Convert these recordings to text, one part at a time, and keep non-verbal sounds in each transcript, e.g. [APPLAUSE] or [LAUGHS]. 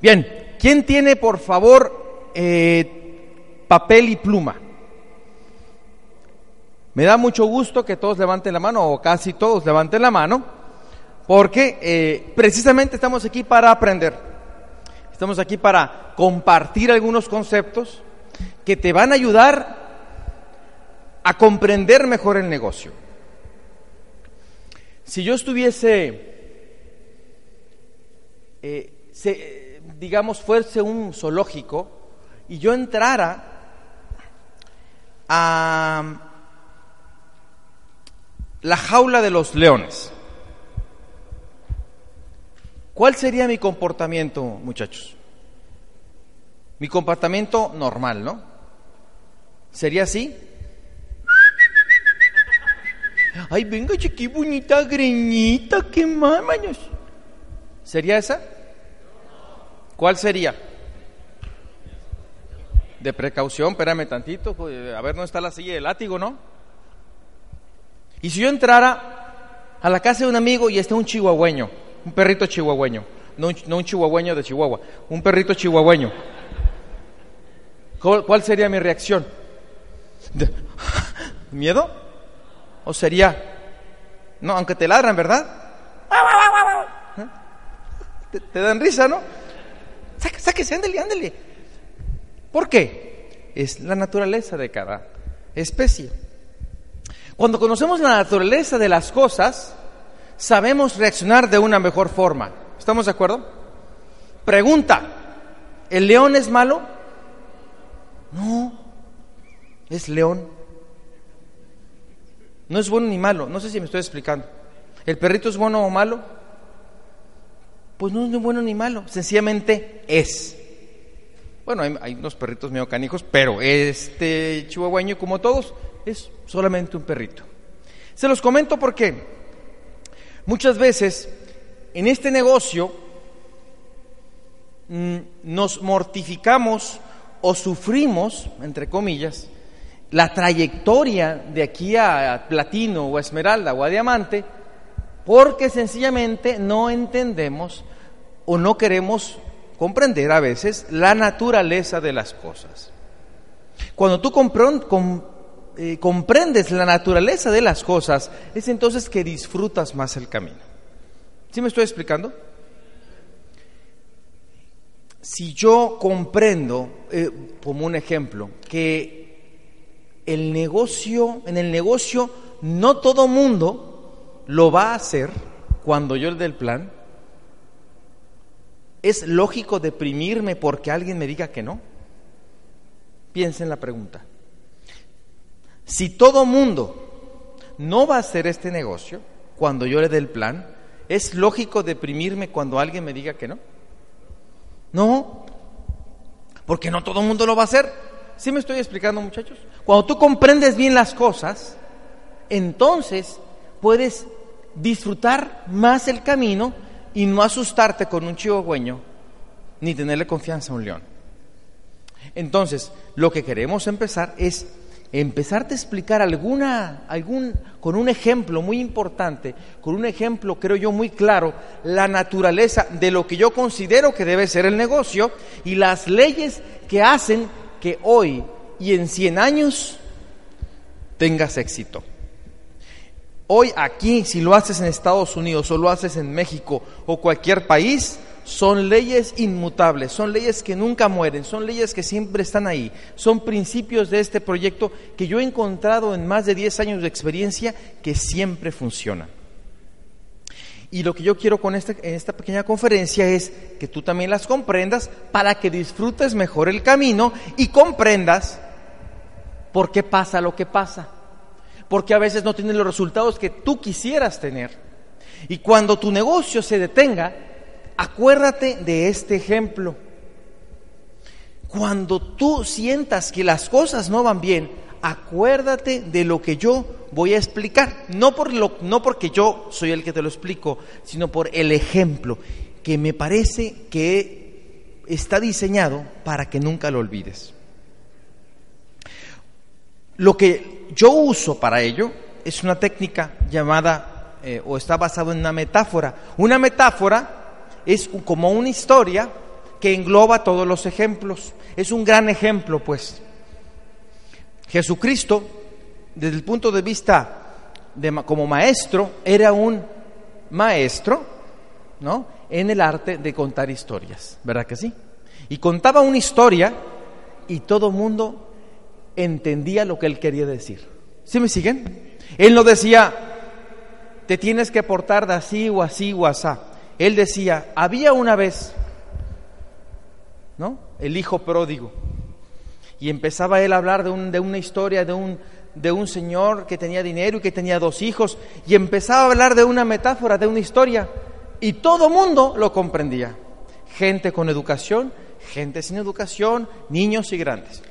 Bien, ¿quién tiene por favor eh, papel y pluma? Me da mucho gusto que todos levanten la mano, o casi todos levanten la mano, porque eh, precisamente estamos aquí para aprender. Estamos aquí para compartir algunos conceptos que te van a ayudar a comprender mejor el negocio. Si yo estuviese, eh, digamos, fuese un zoológico y yo entrara a la jaula de los leones, ¿cuál sería mi comportamiento, muchachos? Mi comportamiento normal, ¿no? ¿Sería así? Ay, venga, qué bonita greñita, qué mamaños. ¿Sería esa? ¿Cuál sería? De precaución, espérame tantito, a ver, ¿no está la silla de látigo, no? Y si yo entrara a la casa de un amigo y está un chihuahueño, un perrito chihuahueño, no un, no un chihuahueño de Chihuahua, un perrito chihuahueño, ¿cuál sería mi reacción? [LAUGHS] ¿Miedo? ¿O sería, no, aunque te ladran, ¿verdad? Te, dan risa, ¿no? Sáquese, ándale, ándale. ¿Por qué? Es la naturaleza de cada especie. Cuando conocemos la naturaleza de las cosas, sabemos reaccionar de una mejor forma. ¿Estamos de acuerdo? Pregunta, ¿el león es malo? No, es león. No es bueno ni malo, no sé si me estoy explicando. ¿El perrito es bueno o malo? Pues no es ni bueno ni malo, sencillamente es. Bueno, hay, unos perritos medio canijos, pero este chihuahueño, como todos, es solamente un perrito. Se los comento porque muchas veces en este negocio mm, nos mortificamos o sufrimos, entre comillas, la trayectoria de aquí a platino o a esmeralda o a diamante, porque sencillamente no entendemos o no queremos comprender a veces la naturaleza de las cosas. Cuando tú eh, comprendes la naturaleza de las cosas, es entonces que disfrutas más el camino. ¿Sí me estoy explicando? Si yo comprendo, eh, como un ejemplo, que el negocio, en el negocio no todo mundo lo va a hacer cuando yo le dé el plan. ¿Es lógico deprimirme porque alguien me diga que no? Piensen la pregunta. Si todo mundo no va a hacer este negocio cuando yo le dé el plan, ¿es lógico deprimirme cuando alguien me diga que no? No, porque no todo mundo lo va a hacer. ¿Sí me estoy explicando, muchachos? Cuando tú comprendes bien las cosas, entonces puedes disfrutar más el camino y no asustarte con un chihuahueño ni tenerle confianza a un león. Entonces, lo que queremos empezar es empezarte a explicar alguna, algún, con un ejemplo muy importante, con un ejemplo, creo yo, muy claro, la naturaleza de lo que yo considero que debe ser el negocio y las leyes que hacen que hoy y en 100 años tengas éxito. Hoy aquí, si lo haces en Estados Unidos o lo haces en México o cualquier país, son leyes inmutables, son leyes que nunca mueren, son leyes que siempre están ahí, son principios de este proyecto que yo he encontrado en más de 10 años de experiencia que siempre funcionan. Y lo que yo quiero con este, en esta pequeña conferencia es que tú también las comprendas para que disfrutes mejor el camino y comprendas por qué pasa lo que pasa. Porque a veces no tienes los resultados que tú quisieras tener. Y cuando tu negocio se detenga, acuérdate de este ejemplo. Cuando tú sientas que las cosas no van bien, acuérdate de lo que yo voy a explicar. No, por lo, no porque yo soy el que te lo explico, sino por el ejemplo, que me parece que está diseñado para que nunca lo olvides. Lo que yo uso para ello es una técnica llamada, eh, o está basado en una metáfora. Una metáfora es como una historia que engloba todos los ejemplos. Es un gran ejemplo, pues. Jesucristo, desde el punto de vista de, como maestro, era un maestro, ¿no? En el arte de contar historias, ¿verdad que sí? Y contaba una historia y todo mundo entendía lo que él quería decir. ¿Sí me siguen? Él no decía, te tienes que portar de así o así o asá. Él decía, había una vez, ¿no? El hijo pródigo. Y empezaba él a hablar de, un, de una historia de un, de un señor que tenía dinero y que tenía dos hijos. Y empezaba a hablar de una metáfora, de una historia. Y todo mundo lo comprendía. Gente con educación, gente sin educación, niños y grandes.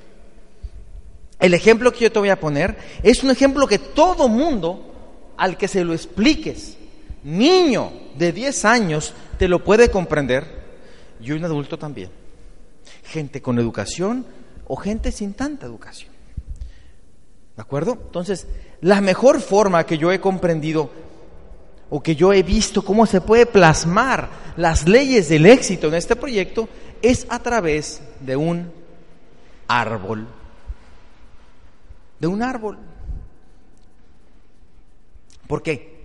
El ejemplo que yo te voy a poner es un ejemplo que todo mundo al que se lo expliques, niño de 10 años, te lo puede comprender y un adulto también. Gente con educación o gente sin tanta educación. ¿De acuerdo? Entonces, la mejor forma que yo he comprendido o que yo he visto cómo se puede plasmar las leyes del éxito en este proyecto es a través de un árbol. De un árbol. ¿Por qué?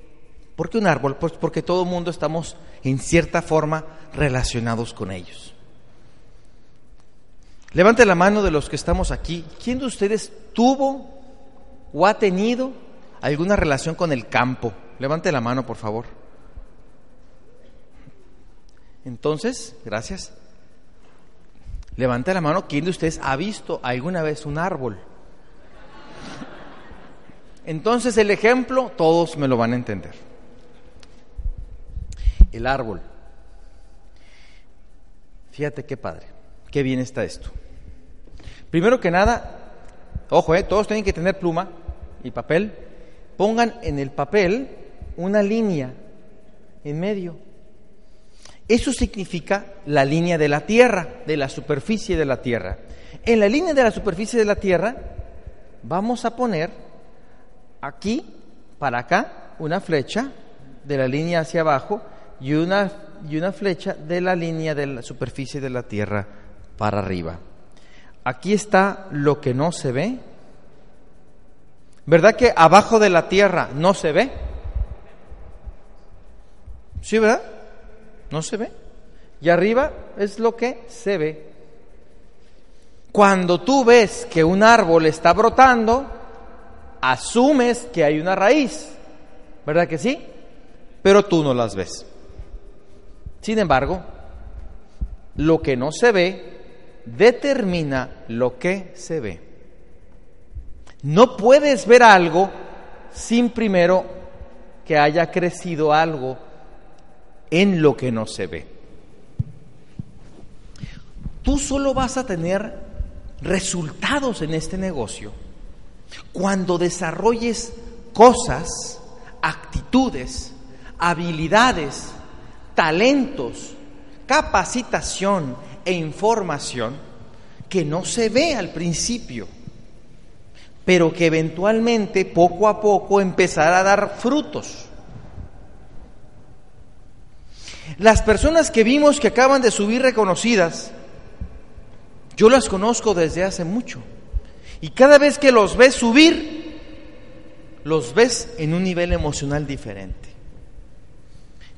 ¿Por qué un árbol? Pues porque todo el mundo estamos en cierta forma relacionados con ellos. Levante la mano de los que estamos aquí. ¿Quién de ustedes tuvo o ha tenido alguna relación con el campo? Levante la mano, por favor. Entonces, gracias. Levante la mano, ¿quién de ustedes ha visto alguna vez un árbol? Entonces el ejemplo, todos me lo van a entender. El árbol. Fíjate qué padre, qué bien está esto. Primero que nada, ojo, eh, todos tienen que tener pluma y papel. Pongan en el papel una línea en medio. Eso significa la línea de la Tierra, de la superficie de la Tierra. En la línea de la superficie de la Tierra vamos a poner aquí para acá una flecha de la línea hacia abajo y una, y una flecha de la línea de la superficie de la Tierra para arriba. Aquí está lo que no se ve. ¿Verdad que abajo de la Tierra no se ve? ¿Sí, verdad? No se ve. Y arriba es lo que se ve. Cuando tú ves que un árbol está brotando, asumes que hay una raíz, ¿verdad que sí? Pero tú no las ves. Sin embargo, lo que no se ve determina lo que se ve. No puedes ver algo sin primero que haya crecido algo en lo que no se ve. Tú solo vas a tener resultados en este negocio cuando desarrolles cosas, actitudes, habilidades, talentos, capacitación e información que no se ve al principio, pero que eventualmente, poco a poco, empezará a dar frutos. Las personas que vimos que acaban de subir reconocidas, yo las conozco desde hace mucho. Y cada vez que los ves subir, los ves en un nivel emocional diferente.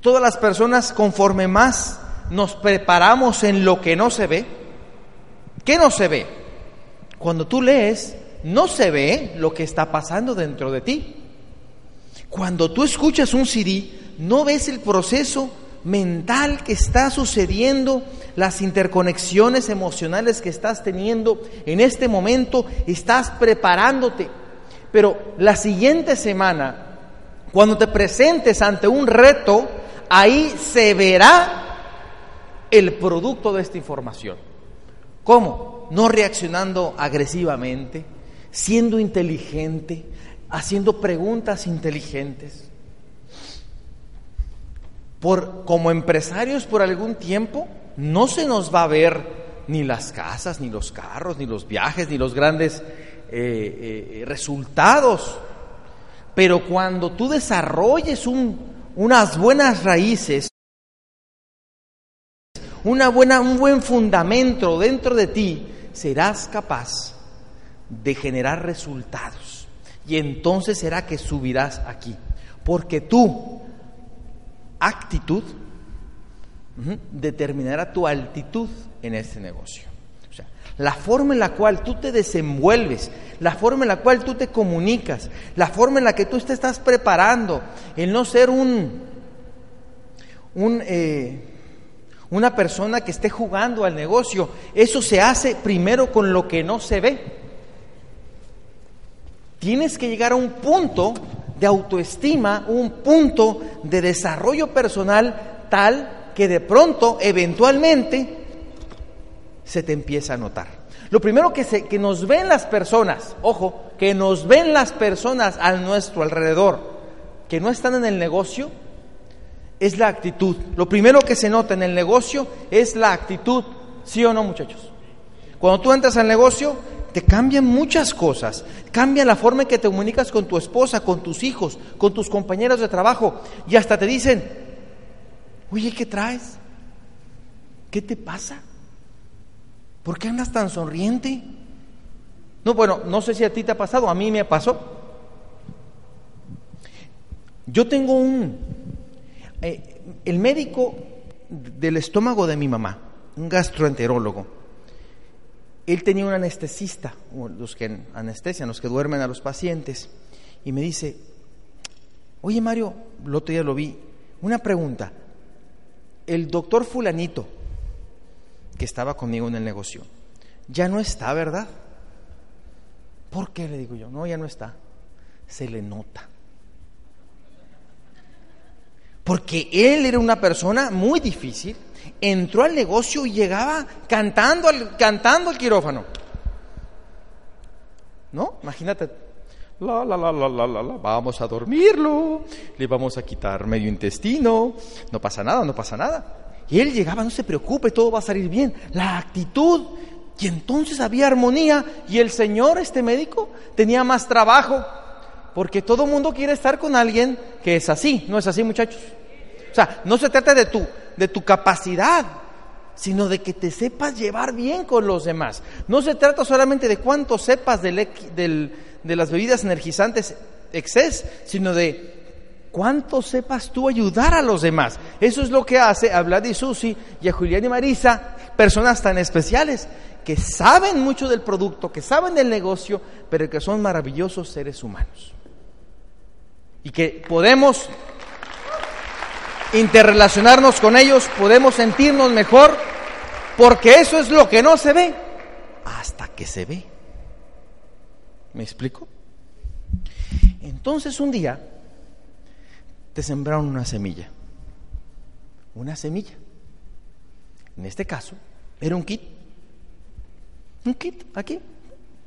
Todas las personas, conforme más nos preparamos en lo que no se ve, ¿qué no se ve? Cuando tú lees, no se ve lo que está pasando dentro de ti. Cuando tú escuchas un CD, no ves el proceso mental que está sucediendo, las interconexiones emocionales que estás teniendo en este momento, estás preparándote. Pero la siguiente semana, cuando te presentes ante un reto, ahí se verá el producto de esta información. ¿Cómo? No reaccionando agresivamente, siendo inteligente, haciendo preguntas inteligentes como empresarios por algún tiempo, no se nos va a ver ni las casas, ni los carros, ni los viajes, ni los grandes eh, eh, resultados. Pero cuando tú desarrolles unas buenas raíces, una buena, un buen fundamento dentro de ti, serás capaz de generar resultados. Y entonces será que subirás aquí. Porque tu actitud determinará tu altitud en este negocio. O sea, la forma en la cual tú te desenvuelves, la forma en la cual tú te comunicas, la forma en la que tú te estás preparando, el no ser un, un eh, una persona que esté jugando al negocio, eso se hace primero con lo que no se ve. Tienes que llegar a un punto de autoestima, un punto de desarrollo personal tal que de pronto, eventualmente, se te empieza a notar. Lo primero que, se, que nos ven las personas, ojo, que nos ven las personas a nuestro alrededor, que no están en el negocio, es la actitud. Lo primero que se nota en el negocio es la actitud, ¿sí o no muchachos? Cuando tú entras al negocio, te cambian muchas cosas. Cambia la forma en que te comunicas con tu esposa, con tus hijos, con tus compañeros de trabajo. Y hasta te dicen, oye, ¿qué traes? ¿Qué te pasa? ¿Por qué andas tan sonriente? No, bueno, no sé si a ti te ha pasado, a mí me pasó. Yo tengo un, eh, el médico del estómago de mi mamá, un gastroenterólogo, él tenía un anestesista, los que anestesian, los que duermen a los pacientes, y me dice, oye Mario, el otro día lo vi, una pregunta, el doctor fulanito, que estaba conmigo en el negocio, ya no está, ¿verdad? ¿Por qué? Le digo yo, no, ya no está, se le nota porque él era una persona muy difícil, entró al negocio y llegaba cantando al, cantando al quirófano. ¿No? Imagínate. La, la, la, la, la, la, la, vamos a dormirlo, le vamos a quitar medio intestino, no pasa nada, no pasa nada. Y él llegaba, no se preocupe, todo va a salir bien. La actitud, y entonces había armonía, y el señor, este médico, tenía más trabajo, porque todo mundo quiere estar con alguien que es así, ¿no es así muchachos? O sea, no se trata de tu, de tu capacidad, sino de que te sepas llevar bien con los demás. No se trata solamente de cuánto sepas del, de las bebidas energizantes exces, sino de cuánto sepas tú ayudar a los demás. Eso es lo que hace a Vlad y Susi y a Julián y Marisa, personas tan especiales que saben mucho del producto, que saben del negocio, pero que son maravillosos seres humanos y que podemos interrelacionarnos con ellos, podemos sentirnos mejor, porque eso es lo que no se ve hasta que se ve. ¿Me explico? Entonces un día te sembraron una semilla, una semilla. En este caso, era un kit, un kit aquí,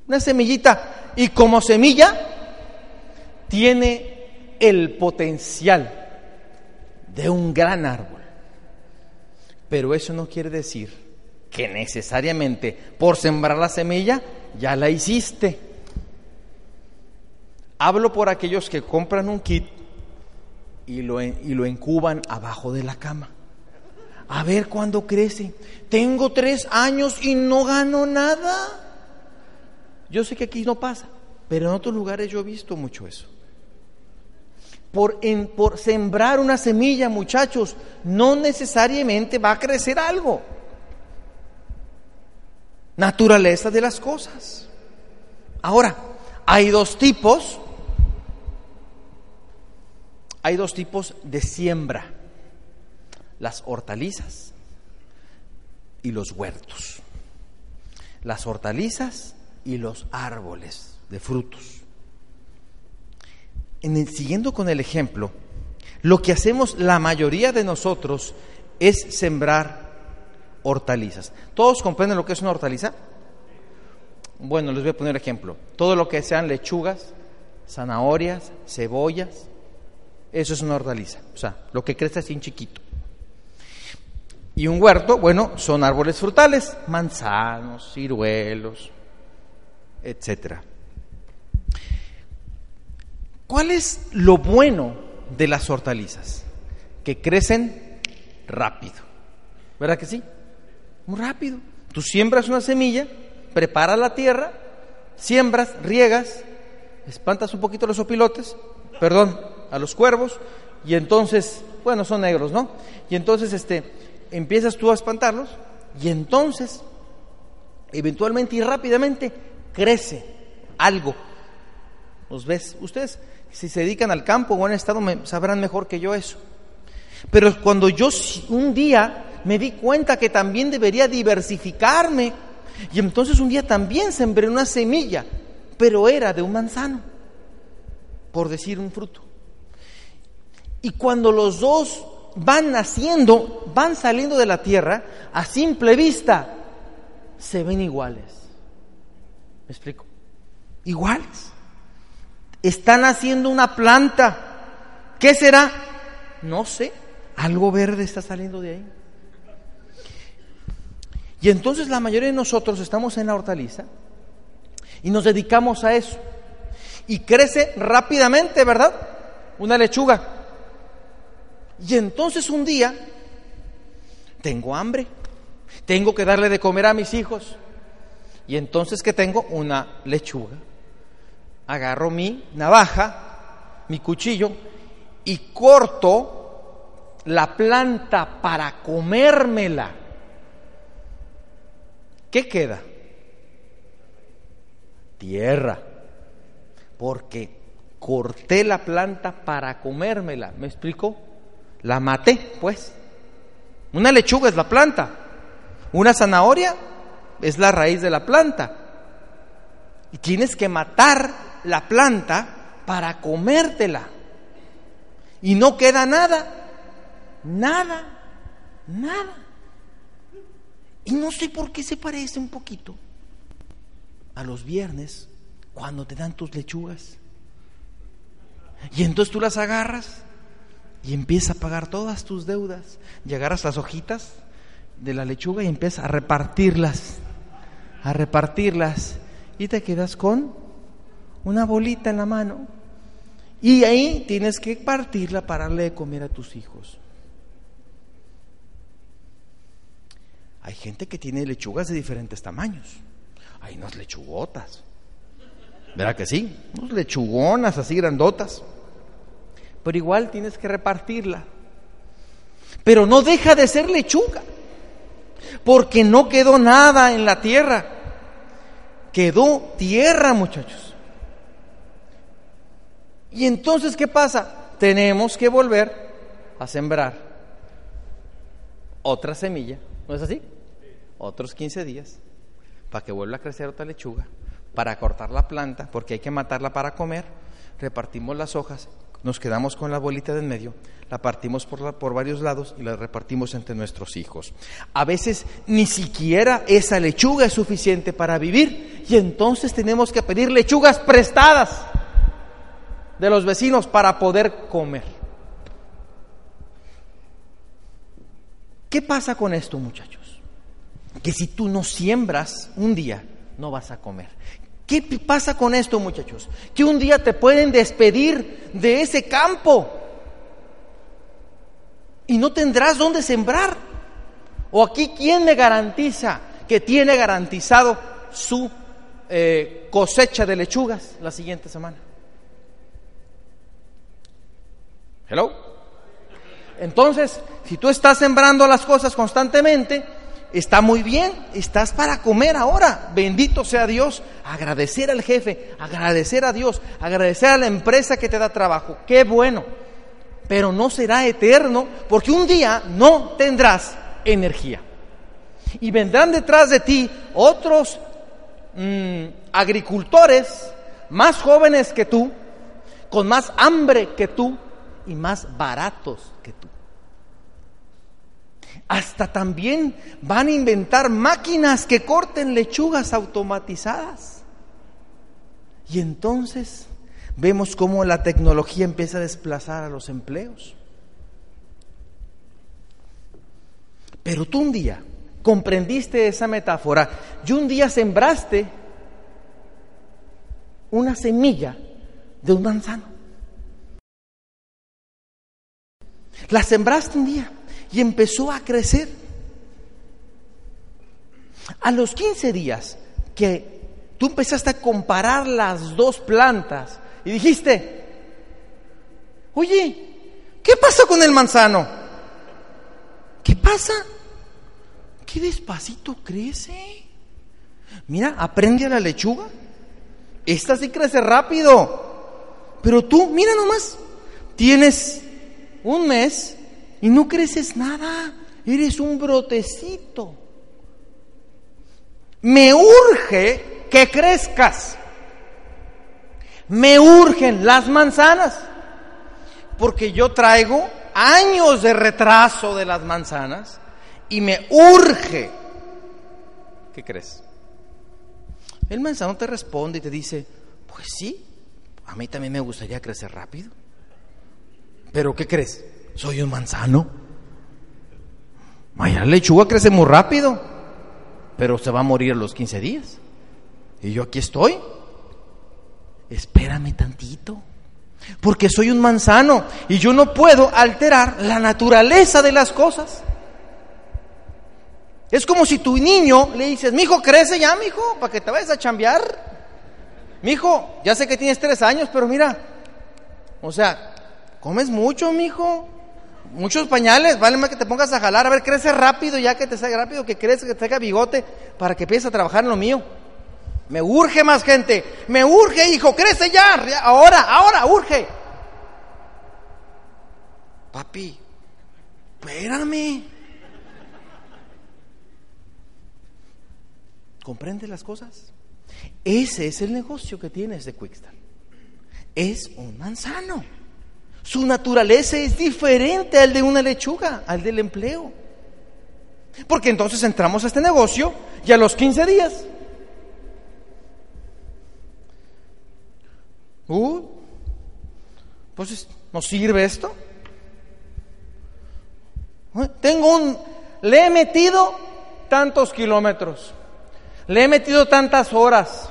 una semillita. Y como semilla, tiene el potencial de un gran árbol. Pero eso no quiere decir que necesariamente por sembrar la semilla ya la hiciste. Hablo por aquellos que compran un kit y lo, y lo incuban abajo de la cama. A ver cuándo crece. Tengo tres años y no gano nada. Yo sé que aquí no pasa, pero en otros lugares yo he visto mucho eso por, sembrar una semilla, muchachos, no necesariamente va a crecer algo. Naturaleza de las cosas. Ahora, hay dos tipos, hay dos tipos de siembra, las hortalizas y los huertos. Las hortalizas y los árboles de frutos siguiendo con el ejemplo, lo que hacemos la mayoría de nosotros es sembrar hortalizas. ¿Todos comprenden lo que es una hortaliza? Bueno, les voy a poner ejemplo. Todo lo que sean lechugas, zanahorias, cebollas, eso es una hortaliza. O sea, lo que crece así en chiquito. Y un huerto, bueno, son árboles frutales, manzanos, ciruelos, etcétera. ¿Cuál es lo bueno de las hortalizas? Que crecen rápido. ¿Verdad que sí? Muy rápido. Tú siembras una semilla, preparas la tierra, siembras, riegas, espantas un poquito a los opilotes, perdón, a los cuervos, y entonces, bueno, son negros, ¿no? Y entonces este, empiezas tú a espantarlos, y entonces, eventualmente y rápidamente, crece algo. ¿Los ves? Ustedes, si se dedican al campo o han estado, sabrán mejor que yo eso. Pero cuando yo un día me di cuenta que también debería diversificarme, y entonces un día también sembré una semilla, pero era de un manzano, por decir un fruto. Y cuando los dos van naciendo, van saliendo de la tierra, a simple vista, se ven iguales. ¿Me explico? Iguales. Están haciendo una planta. ¿Qué será? No sé. Algo verde está saliendo de ahí. Y entonces la mayoría de nosotros estamos en la hortaliza y nos dedicamos a eso. Y crece rápidamente, ¿verdad? Una lechuga. Y entonces un día tengo hambre, tengo que darle de comer a mis hijos. Y entonces que tengo una lechuga. Agarro mi navaja, mi cuchillo y corto la planta para comérmela. ¿Qué queda? Tierra. Porque corté la planta para comérmela. ¿Me explico? La maté, pues. Una lechuga es la planta. Una zanahoria es la raíz de la planta. Y tienes que matar la planta para comértela. Y no queda nada. Nada. Nada. Y no sé por qué se parece un poquito a los viernes cuando te dan tus lechugas. Y entonces tú las agarras y empiezas a pagar todas tus deudas. Y agarras las hojitas de la lechuga y empiezas a repartirlas, a repartirlas. Y te quedas con una bolita en la mano. Y ahí tienes que partirla para darle de comer a tus hijos. Hay gente que tiene lechugas de diferentes tamaños. Hay unas lechugotas. ¿Verdad que sí? Unas lechugonas así grandotas. Pero igual tienes que repartirla. Pero no deja de ser lechuga. Porque no quedó nada en la tierra. Quedó tierra, muchachos. Y entonces, ¿qué pasa? Tenemos que volver a sembrar otra semilla. ¿No es así? otros 15 días para que vuelva a crecer otra lechuga, para cortar la planta, porque hay que matarla para comer, repartimos las hojas, nos quedamos con la bolita del medio, la partimos por, por varios lados y la repartimos entre nuestros hijos. A veces ni siquiera esa lechuga es suficiente para vivir y entonces tenemos que pedir lechugas prestadas de los vecinos para poder comer. ¿Qué pasa con esto, muchachos? que si tú no siembras un día, no vas a comer. ¿Qué pasa con esto, muchachos? Que un día te pueden despedir de ese campo y no tendrás dónde sembrar. O aquí, ¿quién me garantiza que tiene garantizado su eh, cosecha de lechugas la siguiente semana? Hello. Entonces, si tú estás sembrando las cosas constantemente, Está muy bien, estás para comer ahora. Bendito sea Dios. Agradecer al jefe, agradecer a Dios, agradecer a la empresa que te da trabajo. Qué bueno. Pero no será eterno porque un día no tendrás energía. Y vendrán detrás de ti otros mm, agricultores más jóvenes que tú, con más hambre que tú y más baratos que tú hasta también van a inventar máquinas que corten lechugas automatizadas. Y entonces vemos cómo la tecnología empieza a desplazar a los empleos. Pero tú un día comprendiste esa metáfora y un día sembraste una semilla de un manzano. La sembraste un día y empezó a crecer. A los 15 días que tú empezaste a comparar las dos plantas y dijiste, oye, ¿qué pasa con el manzano? ¿Qué pasa? ¿Qué despacito crece? Mira, aprende a la lechuga. Esta sí crece rápido. Pero tú, mira nomás, tienes un mes y no creces nada. Eres un brotecito. Me urge que crezcas. Me urgen las manzanas. Porque yo traigo años de retraso de las manzanas y me urge. ¿Qué crees? El manzano te responde y te dice, pues sí, a mí también me gustaría crecer rápido. Pero ¿qué crees? Soy un manzano. Vaya, la lechuga crece muy rápido, pero se va a morir a los 15 días. Y yo aquí estoy. Espérame tantito. Porque soy un manzano y yo no puedo alterar la naturaleza de las cosas. Es como si tu niño le dices, mi hijo, crece ya, mi hijo, para que te vayas a chambear. Mi hijo, ya sé que tienes tres años, pero mira, o sea, comes mucho, mi hijo. Muchos pañales, vale más que te pongas a jalar, a ver, crece rápido, ya que te salga rápido, que crece, que te haga bigote, para que empieces a trabajar en lo mío. Me urge más gente, me urge, hijo, crece ya, ahora, ahora, urge. Papi, espérame. ¿Comprende las cosas? Ese es el negocio que tienes de Quickstar. Es un manzano. Su naturaleza es diferente al de una lechuga, al del empleo. Porque entonces entramos a este negocio y a los 15 días. Uh, pues ¿nos sirve esto? Tengo un, le he metido tantos kilómetros. Le he metido tantas horas.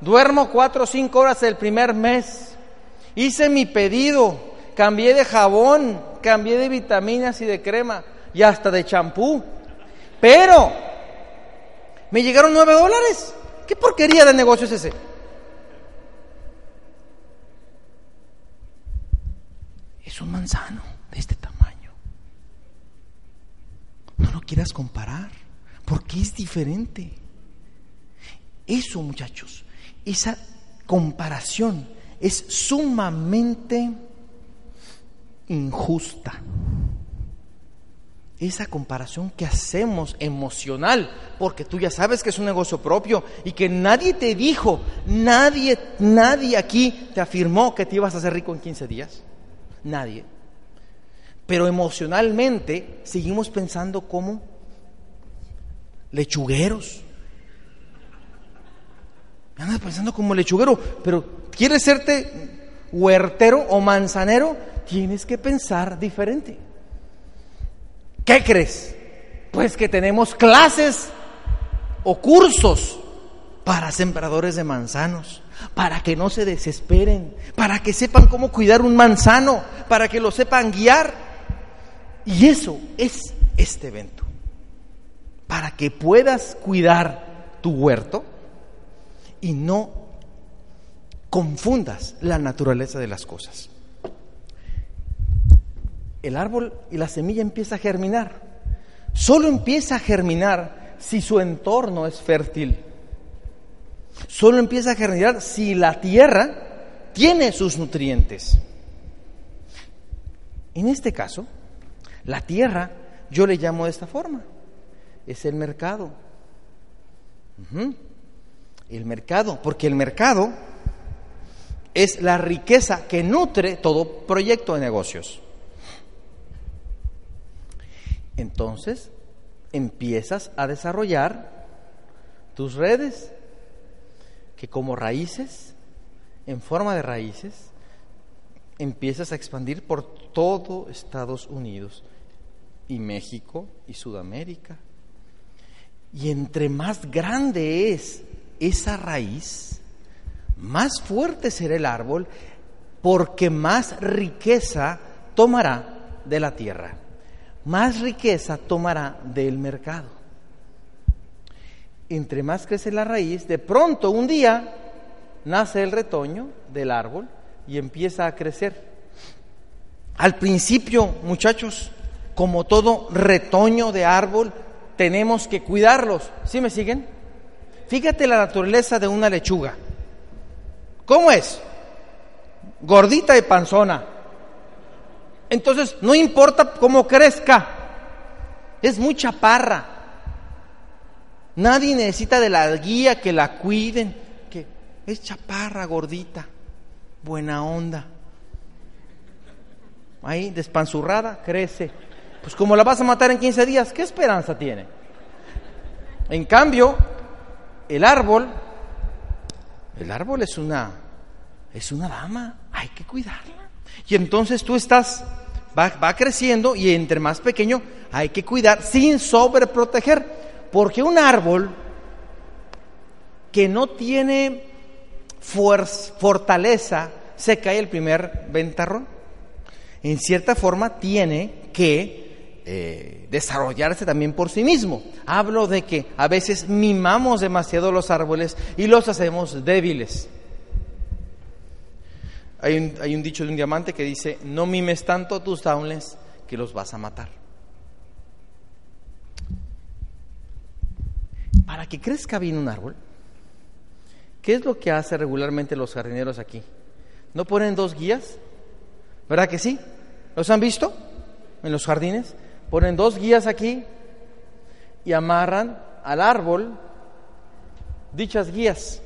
Duermo cuatro o cinco horas el primer mes. Hice mi pedido. Cambié de jabón, cambié de vitaminas y de crema y hasta de champú. Pero me llegaron nueve dólares. ¿Qué porquería de negocio es ese? Es un manzano de este tamaño. No lo quieras comparar, porque es diferente. Eso, muchachos, esa comparación es sumamente injusta. Esa comparación que hacemos emocional, porque tú ya sabes que es un negocio propio y que nadie te dijo, nadie, nadie aquí te afirmó que te ibas a hacer rico en 15 días. Nadie. Pero emocionalmente seguimos pensando como lechugueros Andas pensando como lechuguero, pero ¿quieres serte huertero o manzanero? Tienes que pensar diferente. ¿Qué crees? Pues que tenemos clases o cursos para sembradores de manzanos, para que no se desesperen, para que sepan cómo cuidar un manzano, para que lo sepan guiar. Y eso es este evento, para que puedas cuidar tu huerto y no confundas la naturaleza de las cosas. El árbol y la semilla empieza a germinar. Solo empieza a germinar si su entorno es fértil. Solo empieza a germinar si la tierra tiene sus nutrientes. En este caso, la tierra yo le llamo de esta forma. Es el mercado el mercado, porque el mercado es la riqueza que nutre todo proyecto de negocios. Entonces, empiezas a desarrollar tus redes, que como raíces, en forma de raíces, empiezas a expandir por todo Estados Unidos y México y Sudamérica. Y entre más grande es esa raíz, más fuerte será el árbol, porque más riqueza tomará de la tierra, más riqueza tomará del mercado. entre más crece la raíz, de pronto un día nace el retoño del árbol y empieza a crecer. Al principio, muchachos, como todo retoño de árbol, tenemos que cuidarlos. ¿Sí me siguen? Fíjate la naturaleza de una lechuga. ¿Cómo es? Gordita y panzona. Entonces, no importa cómo crezca, es muy chaparra. Nadie necesita de la guía que la cuiden, que es chaparra, gordita, buena onda. Ahí, despanzurrada, crece. Pues como la vas a matar en 15 días, ¿qué esperanza tiene? En cambio, el árbol, el árbol es una, es una dama, hay que cuidarla. Y entonces tú estás, va, va creciendo y entre más pequeño hay que cuidar sin sobreproteger. Porque un árbol que no tiene fuerza, fortaleza se cae el primer ventarrón. En cierta forma tiene que eh, desarrollarse también por sí mismo. Hablo de que a veces mimamos demasiado los árboles y los hacemos débiles. Hay un, hay un dicho de un diamante que dice, no mimes tanto tus downless que los vas a matar. Para que crezca bien un árbol, ¿qué es lo que hace regularmente los jardineros aquí? ¿No ponen dos guías? ¿Verdad que sí? ¿Los han visto en los jardines? Ponen dos guías aquí y amarran al árbol dichas guías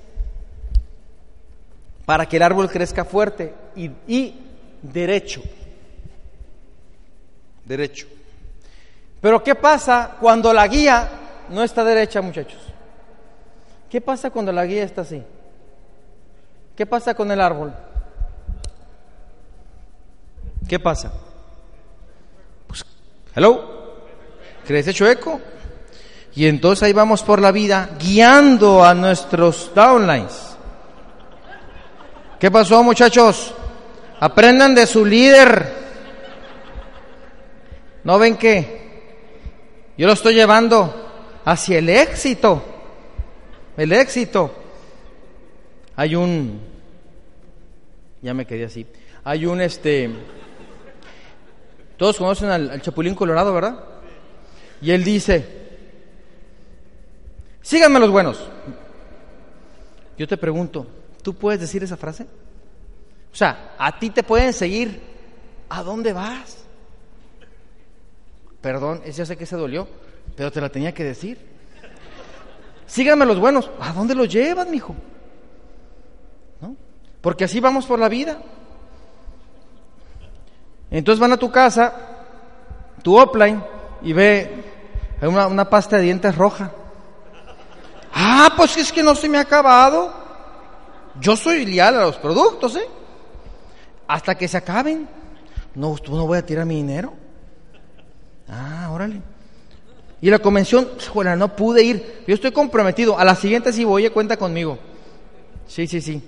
para que el árbol crezca fuerte y, y derecho. Derecho. Pero ¿qué pasa cuando la guía no está derecha, muchachos? ¿Qué pasa cuando la guía está así? ¿Qué pasa con el árbol? ¿Qué pasa? Pues, hello, crece chueco. Y entonces ahí vamos por la vida guiando a nuestros downlines. ¿Qué pasó, muchachos? Aprendan de su líder. ¿No ven que yo lo estoy llevando hacia el éxito? El éxito. Hay un ya me quedé así. Hay un este todos conocen al, al Chapulín Colorado, ¿verdad? Y él dice, síganme los buenos. Yo te pregunto, ¿tú puedes decir esa frase? O sea, a ti te pueden seguir. ¿A dónde vas? Perdón, ya sé que se dolió, pero te la tenía que decir. Síganme los buenos. ¿A dónde los llevas, mijo? ¿No? Porque así vamos por la vida. Entonces van a tu casa, tu offline, y ve una, una pasta de dientes roja. Ah, pues es que no se me ha acabado. Yo soy leal a los productos, ¿eh? Hasta que se acaben. No, no voy a tirar mi dinero. Ah, órale. Y la convención, escuela, no pude ir. Yo estoy comprometido. A la siguiente sí voy, cuenta conmigo. Sí, sí, sí.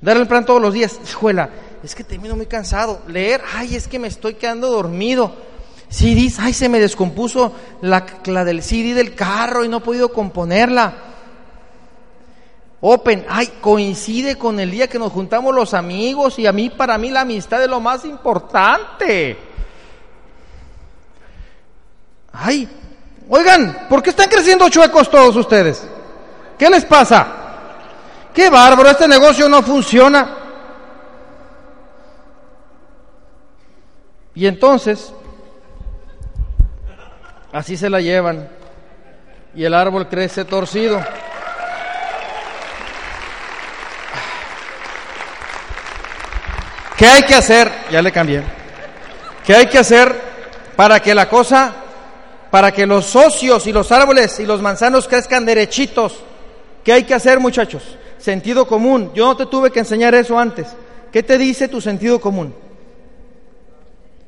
Dar el plan todos los días. Escuela, es que termino muy cansado. Leer, ay, es que me estoy quedando dormido. CDs, ay, se me descompuso la, la del CD del carro y no he podido componerla. Open, ay, coincide con el día que nos juntamos los amigos y a mí, para mí, la amistad es lo más importante. Ay, oigan, ¿por qué están creciendo chuecos todos ustedes? ¿Qué les pasa? Qué bárbaro, este negocio no funciona. Y entonces, así se la llevan y el árbol crece torcido. ¿Qué hay que hacer? Ya le cambié. ¿Qué hay que hacer para que la cosa, para que los socios y los árboles y los manzanos crezcan derechitos? ¿Qué hay que hacer, muchachos? Sentido común. Yo no te tuve que enseñar eso antes. ¿Qué te dice tu sentido común?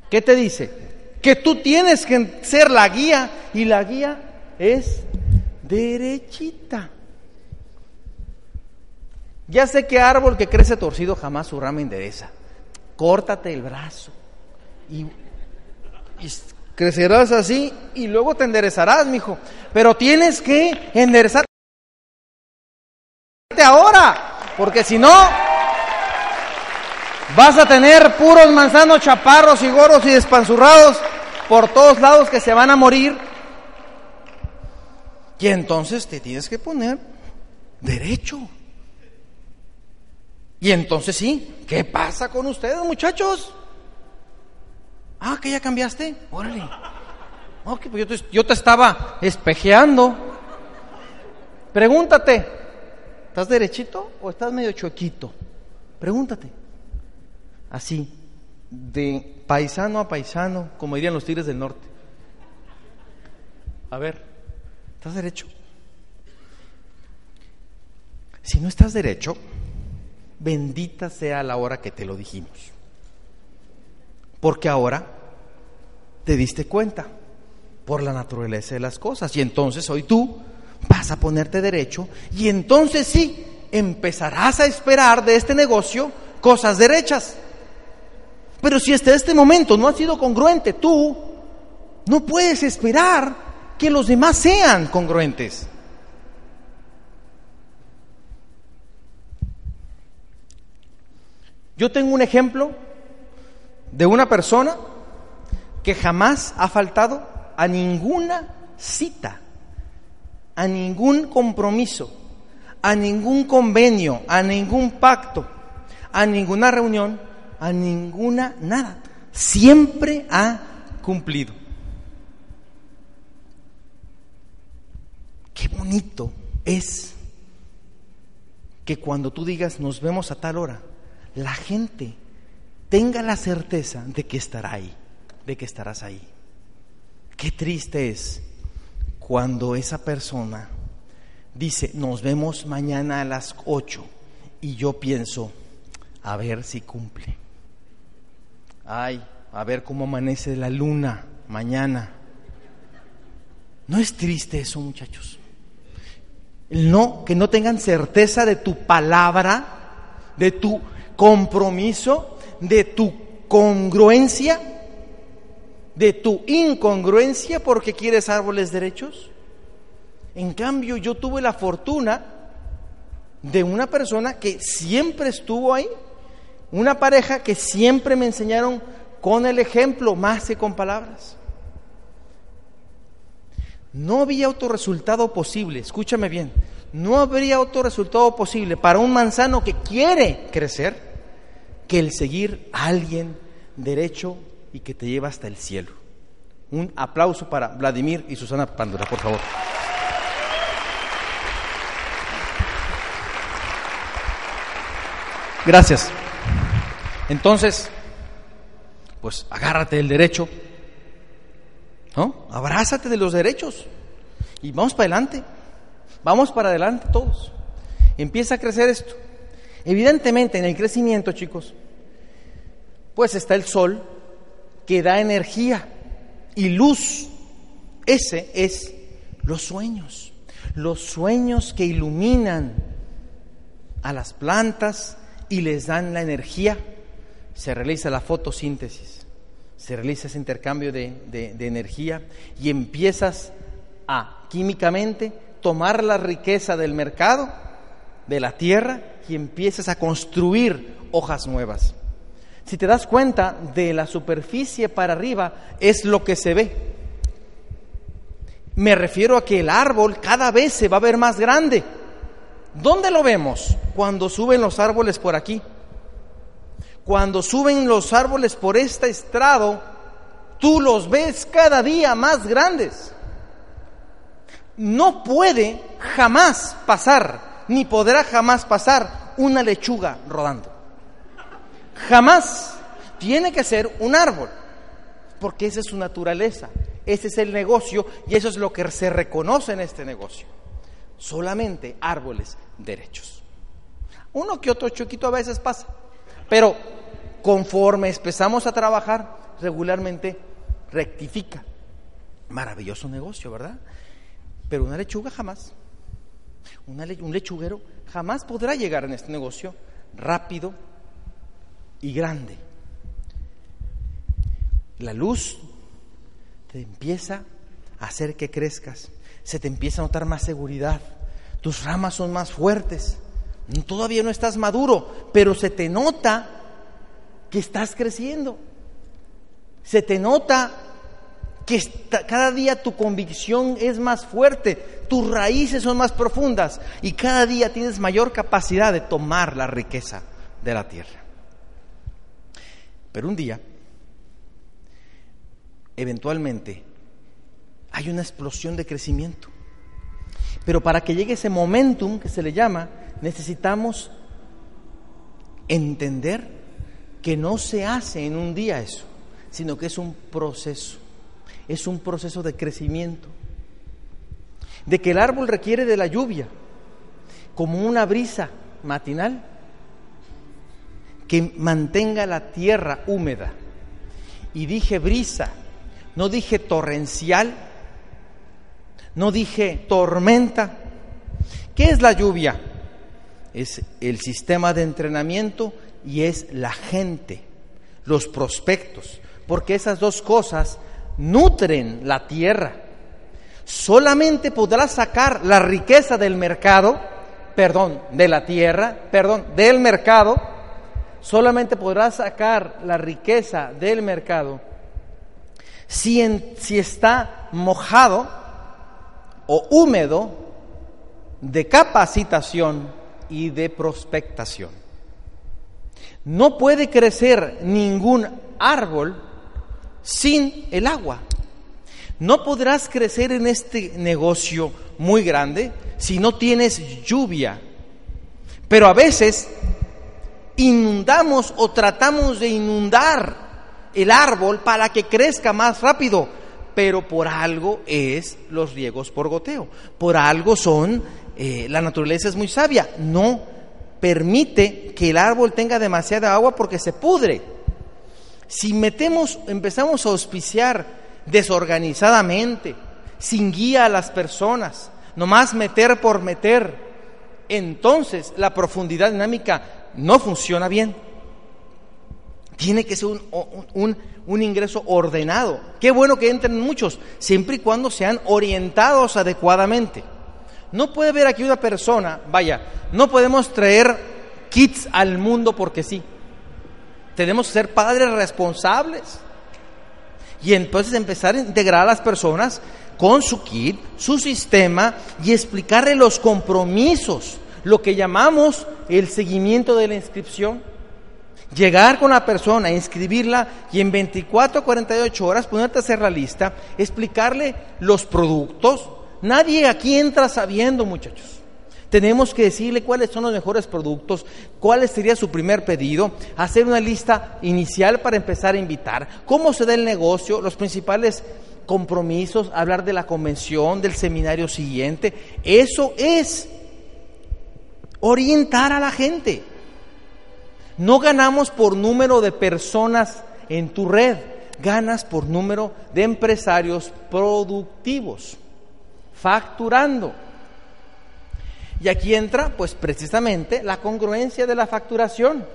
¿Qué te dice? Que tú tienes que ser la guía y la guía es derechita. Ya sé que árbol que crece torcido jamás su rama endereza córtate el brazo y, crecerás así y luego te enderezarás, mijo. Pero tienes que enderezar. casarte ahora, porque si no, vas a tener puros manzanos chaparros y goros y despanzurrados por todos lados que se van a morir. Y entonces te tienes que poner derecho. Y entonces sí, ¿qué pasa con ustedes, muchachos? Ah, que ya cambiaste. Órale. Ok, pues yo te, yo te estaba espejeando. Pregúntate, ¿estás derechito o estás medio choquito? Pregúntate. Así, de paisano a paisano, como dirían los tigres del norte. A ver, ¿estás derecho? Si no estás derecho, bendita sea la hora que te lo dijimos. Porque ahora te diste cuenta por la naturaleza de las cosas. Y entonces hoy tú vas a ponerte derecho y entonces sí empezarás a esperar de este negocio cosas derechas. Pero si hasta este momento no ha sido congruente, tú no puedes esperar que los demás sean congruentes. Yo tengo un ejemplo de una persona que jamás ha faltado a ninguna cita, a ningún compromiso, a ningún convenio, a ningún pacto, a ninguna reunión, a ninguna nada. Siempre ha cumplido. Qué bonito es que cuando tú digas nos vemos a tal hora, la gente tenga la certeza de que estará ahí, de que estarás ahí. Qué triste es cuando esa persona dice, nos vemos mañana a las 8 y yo pienso, a ver si cumple. Ay, a ver cómo amanece la luna mañana. ¿No es triste eso, muchachos? No, que no tengan certeza de tu palabra, de tu compromiso, de tu congruencia, de tu incongruencia porque quieres árboles derechos. En cambio, yo tuve la fortuna de una persona que siempre estuvo ahí, una pareja que siempre me enseñaron con el ejemplo más que con palabras. No había otro resultado posible, escúchame bien, no habría otro resultado posible para un manzano que quiere crecer que el seguir a alguien derecho y que te lleva hasta el cielo. Un aplauso para Vladimir y Susana Pándora, por favor. Gracias. Entonces, pues agárrate del derecho, ¿no? Abrázate de los derechos y vamos para adelante. Vamos para adelante todos. Empieza a crecer esto. Evidentemente en el crecimiento, chicos, pues está el sol que da energía y luz. Ese es los sueños, los sueños que iluminan a las plantas y les dan la energía. Se realiza la fotosíntesis, se realiza ese intercambio de, de energía y empiezas a químicamente tomar la riqueza del mercado, de la tierra, y empiezas a construir hojas nuevas. Si te das cuenta, de la superficie para arriba es lo que se ve. Me refiero a que el árbol cada vez se va a ver más grande. ¿Dónde lo vemos? Cuando suben los árboles por aquí. Cuando suben los árboles por este estrado, tú los ves cada día más grandes. No puede jamás pasar ni podrá jamás pasar una lechuga rodando. Jamás. Tiene que ser un árbol, porque esa es su naturaleza, ese es el negocio y eso es lo que se reconoce en este negocio. Solamente árboles derechos. Uno que otro chiquito a veces pasa, pero conforme empezamos a trabajar regularmente, rectifica. Maravilloso negocio, ¿verdad? Pero una lechuga jamás un lechuguero jamás podrá llegar en este negocio rápido y grande. La luz te empieza a hacer que crezcas, se te empieza a notar más seguridad, tus ramas son más fuertes, Todavía no estás maduro, pero se te nota que estás creciendo. Se te nota que cada día tu convicción es más fuerte, tus raíces son más profundas y cada día tienes mayor capacidad de tomar la riqueza de la tierra. Pero un día, eventualmente, hay una explosión de crecimiento. Pero para que llegue ese momentum que se le llama, necesitamos entender que no se hace en un día eso, sino que es un proceso es un proceso de crecimiento, de que el árbol requiere de la lluvia, como una brisa matinal que mantenga la tierra húmeda. Y dije brisa, no dije torrencial, no dije tormenta. ¿Qué es la lluvia? Es el sistema de entrenamiento y es la gente, los prospectos, porque esas dos cosas nutren la tierra. Solamente podrás sacar la riqueza del mercado, perdón, de la tierra, perdón, del mercado, solamente podrás sacar la riqueza del mercado si, si está mojado o húmedo de capacitación y de prospectación. No puede crecer ningún árbol sin el agua. No podrás crecer en este negocio muy grande si no tienes lluvia. Pero a veces inundamos o tratamos de inundar el árbol para que crezca más rápido, pero por algo es los riegos por goteo, por algo son, eh, la naturaleza es muy sabia, no permite que el árbol tenga demasiada agua porque se pudre. Si metemos, empezamos a auspiciar desorganizadamente, sin guía a las personas, nomás meter por meter, entonces la profundidad dinámica no funciona bien. Tiene que ser un, un, ingreso ordenado. Qué bueno que entren muchos, siempre y cuando sean orientados adecuadamente. No puede haber aquí una persona, vaya, no podemos traer kits al mundo porque sí. Tenemos que ser padres responsables. Y entonces empezar a integrar a las personas con su kit, su sistema y explicarle los compromisos, lo que llamamos el seguimiento de la inscripción. Llegar con la persona, inscribirla y en 24 48 horas ponerte a hacer la lista, explicarle los productos. Nadie aquí entra sabiendo, muchachos. Tenemos que decirle cuáles son los mejores productos, cuál sería su primer pedido, hacer una lista inicial para empezar a invitar, cómo se da el negocio, los principales compromisos, hablar de la convención, del seminario siguiente. Eso es orientar a la gente. No ganamos por número de personas en tu red, ganas por número de empresarios productivos, facturando. Y aquí entra, pues precisamente, la congruencia de la facturación.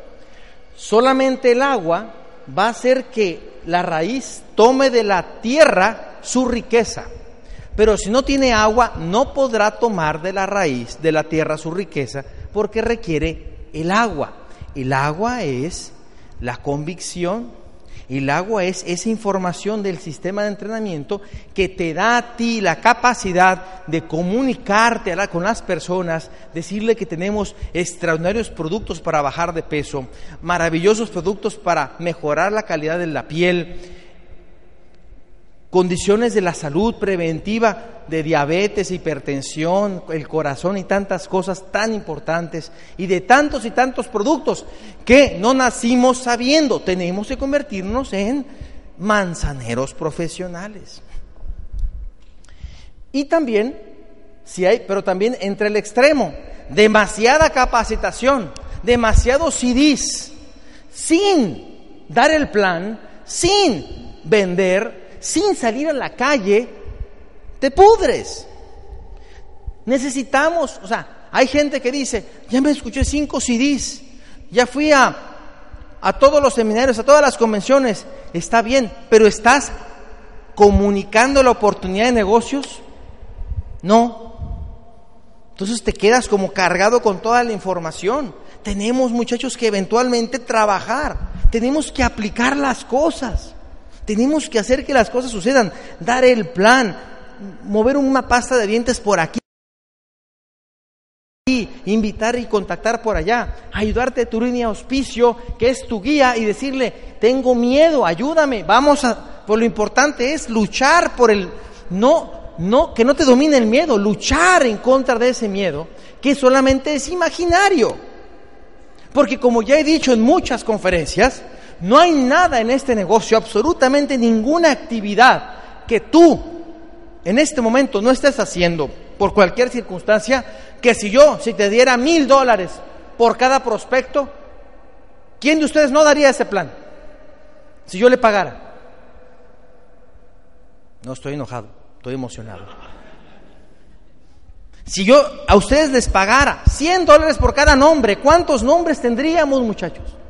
Solamente el agua va a hacer que la raíz tome de la tierra su riqueza. Pero si no tiene agua, no podrá tomar de la raíz de la tierra su riqueza porque requiere el agua. El agua es la convicción el agua es esa información del sistema de entrenamiento que te da a ti la capacidad de comunicarte con las personas, decirle que tenemos extraordinarios productos para bajar de peso, maravillosos productos para mejorar la calidad de la piel, condiciones de la salud preventiva de diabetes, hipertensión, el corazón y tantas cosas tan importantes y de tantos y tantos productos que no nacimos sabiendo. Tenemos que convertirnos en manzaneros profesionales. Y también, si hay, pero también entre el extremo, demasiada capacitación, demasiados CDs, sin dar el plan, sin vender, sin salir a la calle, te pudres. Necesitamos, o sea, hay gente que dice, ya me escuché cinco CDs, ya fui a, a todos los seminarios, a todas las convenciones, está bien, pero ¿estás comunicando la oportunidad de negocios? No. Entonces te quedas como cargado con toda la información. Tenemos muchachos que eventualmente trabajar, tenemos que aplicar las cosas, tenemos que hacer que las cosas sucedan, dar el plan, mover una pasta de dientes por aquí. Invitar y contactar por allá, ayudarte a tu línea auspicio, que es tu guía, y decirle, tengo miedo, ayúdame, vamos a, por lo importante es luchar por el, no, no, que no te domine el miedo, luchar en contra de ese miedo, que solamente es imaginario. Porque como ya he dicho en muchas conferencias, no hay nada en este negocio, absolutamente ninguna actividad que tú en este momento no estés haciendo por cualquier circunstancia, que si yo, si te diera mil dólares por cada prospecto, ¿quién de ustedes no daría ese plan? Si yo le pagara. No estoy enojado, estoy emocionado. Si yo a ustedes les pagara 100 dólares por cada nombre, ¿cuántos nombres tendríamos, muchachos?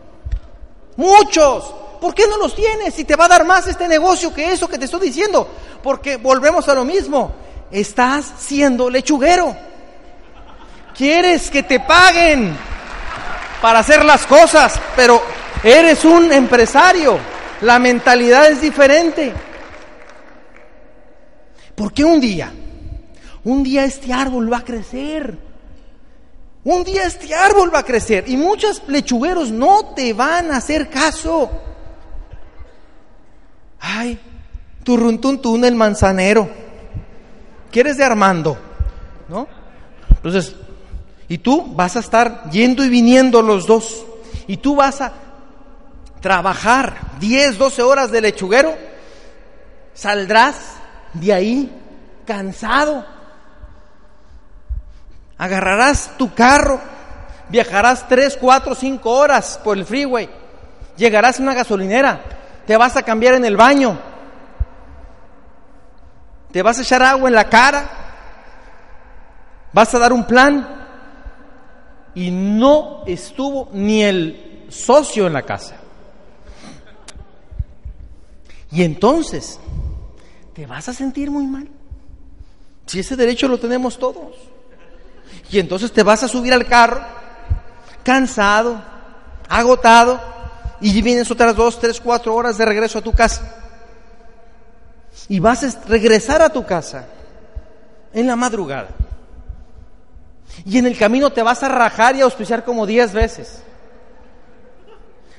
Muchos. ¿Por qué no los tienes? Si te va a dar más este negocio que eso que te estoy diciendo. Porque volvemos a lo mismo. Estás siendo lechuguero. Quieres que te paguen para hacer las cosas, pero eres un empresario. La mentalidad es diferente. Porque un día, un día este árbol va a crecer. Un día este árbol va a crecer y muchos lechugueros no te van a hacer caso. Ay, turruntuntun el manzanero. ¿Quieres de Armando? ¿No? Entonces, y tú vas a estar yendo y viniendo los dos. Y tú vas a trabajar 10, 12 horas de lechuguero. Saldrás de ahí cansado. Agarrarás tu carro. Viajarás 3, 4, 5 horas por el freeway. Llegarás a una gasolinera. Te vas a cambiar en el baño. Te vas a echar agua en la cara. Vas a dar un plan y no estuvo ni el socio en la casa. Y entonces, te vas a sentir muy mal. Si ese derecho lo tenemos todos. Y entonces te vas a subir al carro, cansado, agotado, y vienes otras dos, tres, cuatro horas de regreso a tu casa. Y vas a regresar a tu casa en la madrugada. Y en el camino te vas a rajar y a auspiciar como diez veces.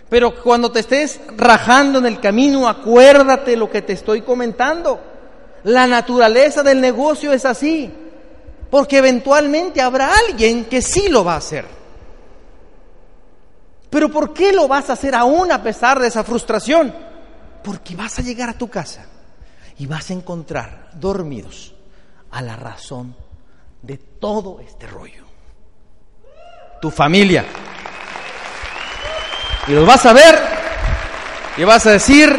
Pero cuando te estés rajando en el camino, acuérdate lo que te estoy comentando. La naturaleza del negocio es así. Porque eventualmente habrá alguien que sí lo va a hacer. Pero ¿por qué lo vas a hacer aún a pesar de esa frustración? Porque vas a llegar a tu casa y vas a encontrar dormidos a la razón de todo este rollo. Tu familia. Y los vas a ver y vas a decir,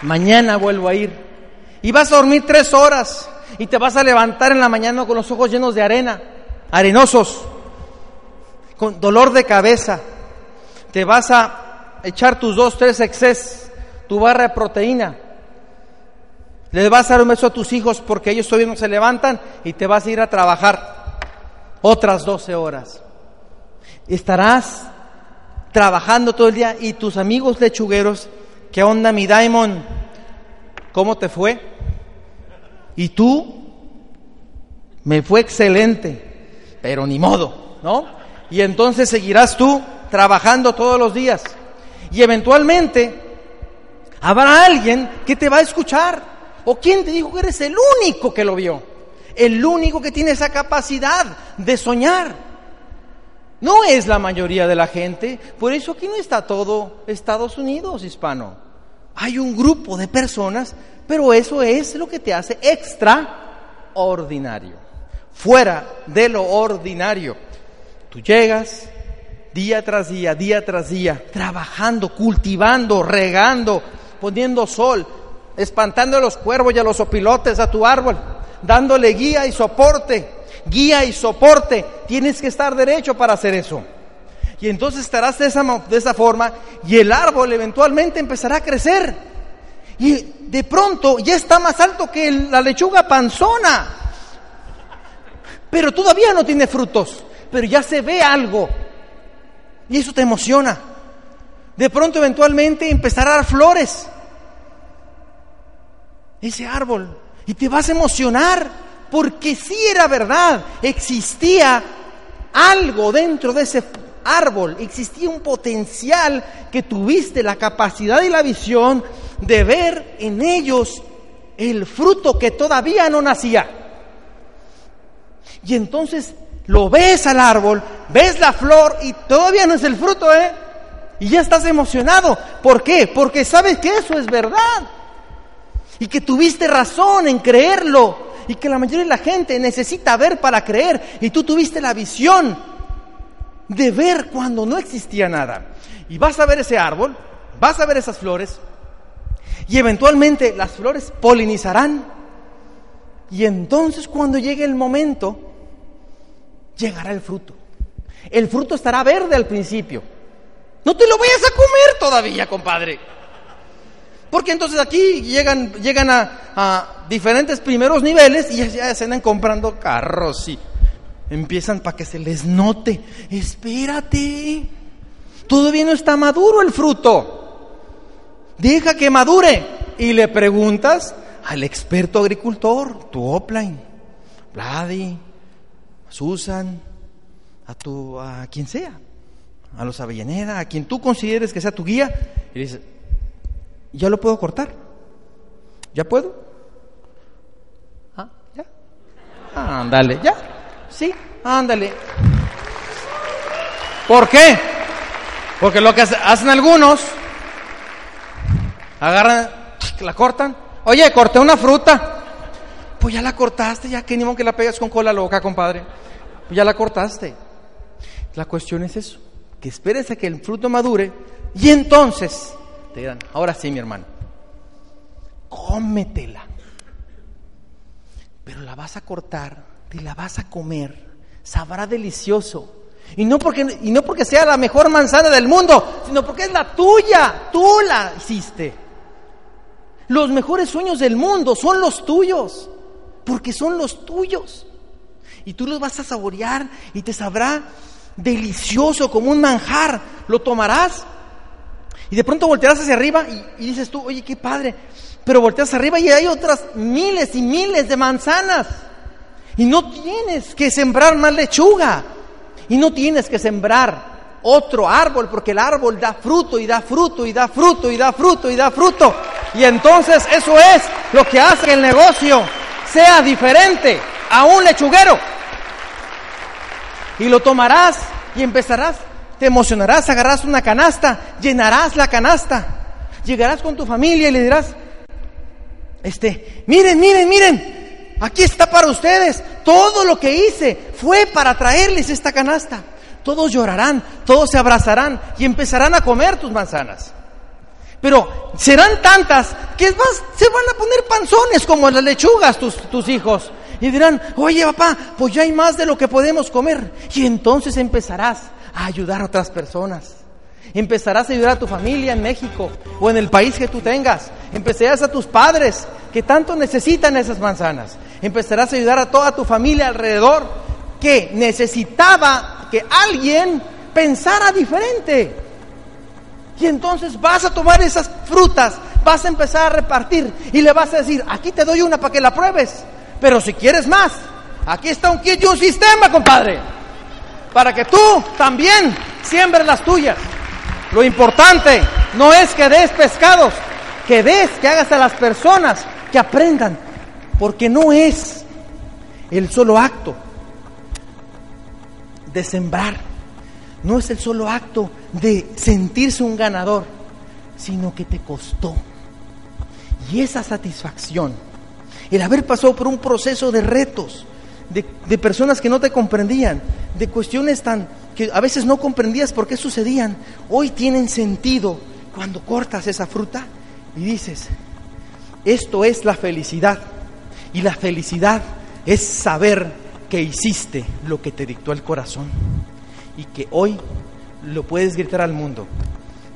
mañana vuelvo a ir. Y vas a dormir tres horas y te vas a levantar en la mañana con los ojos llenos de arena, arenosos, con dolor de cabeza. Te vas a echar tus dos, tres exces, tu barra de proteína les vas a dar un beso a tus hijos porque ellos todavía no se levantan y te vas a ir a trabajar otras 12 horas. Estarás trabajando todo el día y tus amigos lechugueros, ¿qué onda mi Diamond? ¿Cómo te fue? ¿Y tú? Me fue excelente, pero ni modo, ¿no? Y entonces seguirás tú trabajando todos los días. Y eventualmente habrá alguien que te va a escuchar. ¿O quién te dijo que eres el único que lo vio? El único que tiene esa capacidad de soñar. No es la mayoría de la gente. Por eso aquí no está todo Estados Unidos hispano. Hay un grupo de personas, pero eso es lo que te hace extraordinario. Fuera de lo ordinario. Tú llegas día tras día, día tras día, trabajando, cultivando, regando, poniendo sol, espantando a los cuervos y a los opilotes a tu árbol, dándole guía y soporte, guía y soporte. Tienes que estar derecho para hacer eso. Y entonces estarás de esa, de esa forma y el árbol eventualmente empezará a crecer. Y de pronto ya está más alto que la lechuga panzona. pero todavía no tiene frutos, pero ya se ve algo. Y eso te emociona. De pronto eventualmente empezará a dar flores. Ese árbol. Y te vas a emocionar porque sí era verdad. Existía algo dentro de ese árbol, existía un potencial que tuviste la capacidad y la visión de ver en ellos el fruto que todavía no nacía. Y entonces lo ves al árbol, ves la flor y todavía no es el fruto, ¿eh? Y ya estás emocionado. ¿Por qué? Porque sabes que eso es verdad. Y que tuviste razón en creerlo. Y que la mayoría de la gente necesita ver para creer. Y tú tuviste la visión de ver cuando no existía nada. Y vas a ver ese árbol, vas a ver esas flores, y eventualmente las flores polinizarán. Y entonces cuando llegue el momento, llegará el fruto. El fruto estará verde al principio. No te lo vayas a comer todavía, compadre. Porque entonces aquí llegan, llegan a, diferentes primeros niveles y ya se andan comprando carros empiezan para que se les note. Espérate, todavía no está maduro el fruto. Deja que madure. Y le preguntas al experto agricultor, tu offline, Vladi, Susan, a tu, a quien sea, a los Avellaneda, a quien tú consideres que sea tu guía, y dices, ¿ya lo puedo cortar? ¿Ya puedo? ¿Ah? ¿Ya? Ándale, ¿ya? Sí, ándale. ¿Por qué? Porque lo que hacen algunos, agarran, la cortan. Oye, corté una fruta. Pues ya la cortaste, ya que ni modo que la pegas con cola loca, compadre. Pues ya la cortaste. La cuestión es eso, que esperes a que el fruto madure y entonces te dirán, ahora sí, mi hermano, cómetela. Pero la vas a cortar, te la vas a comer, sabrá delicioso. Y no, porque, y no porque sea la mejor manzana del mundo, sino porque es la tuya, tú la hiciste. Los mejores sueños del mundo son los tuyos, porque son los tuyos. Y tú los vas a saborear y te sabrá delicioso como un manjar. Lo tomarás y de pronto voltearás hacia arriba y, dices tú, oye, qué padre. Pero volteas arriba y hay otras miles y miles de manzanas. Y no tienes que sembrar más lechuga. Y no tienes que sembrar otro árbol, porque el árbol da fruto y da fruto y da fruto y da fruto y da fruto. Y entonces eso es lo que hace que el negocio sea diferente a un lechuguero. Y lo tomarás y empezarás, te emocionarás, agarrarás una canasta, llenarás la canasta, llegarás con tu familia y le dirás, este, miren, miren, miren, aquí está para ustedes, todo lo que hice fue para traerles esta canasta. Todos llorarán, todos se abrazarán y empezarán a comer tus manzanas. Pero serán tantas que se van a poner panzones como las lechugas tus, tus hijos. Y dirán, oye papá, pues ya hay más de lo que podemos comer. Y entonces empezarás a ayudar a otras personas. Empezarás a ayudar a tu familia en México o en el país que tú tengas. Empezarás a tus padres que tanto necesitan esas manzanas. Empezarás a ayudar a toda tu familia alrededor que necesitaba que alguien pensara diferente. Y entonces vas a tomar esas frutas, vas a empezar a repartir y le vas a decir, aquí te doy una para que la pruebes, pero si quieres más, aquí está un kit y un sistema, compadre, para que tú también siembres las tuyas. Lo importante no es que des pescados, que des, que hagas a las personas que aprendan, porque no es el solo acto de sembrar, no es el solo acto de sentirse un ganador, sino que te costó. Y esa satisfacción, el haber pasado por un proceso de retos, de, personas que no te comprendían, de cuestiones tan que a veces no comprendías por qué sucedían, hoy tienen sentido cuando cortas esa fruta y dices, esto es la felicidad. Y la felicidad es saber que hiciste lo que te dictó el corazón y que hoy lo puedes gritar al mundo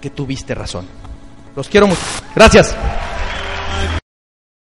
que tuviste razón. Los quiero mucho. Gracias.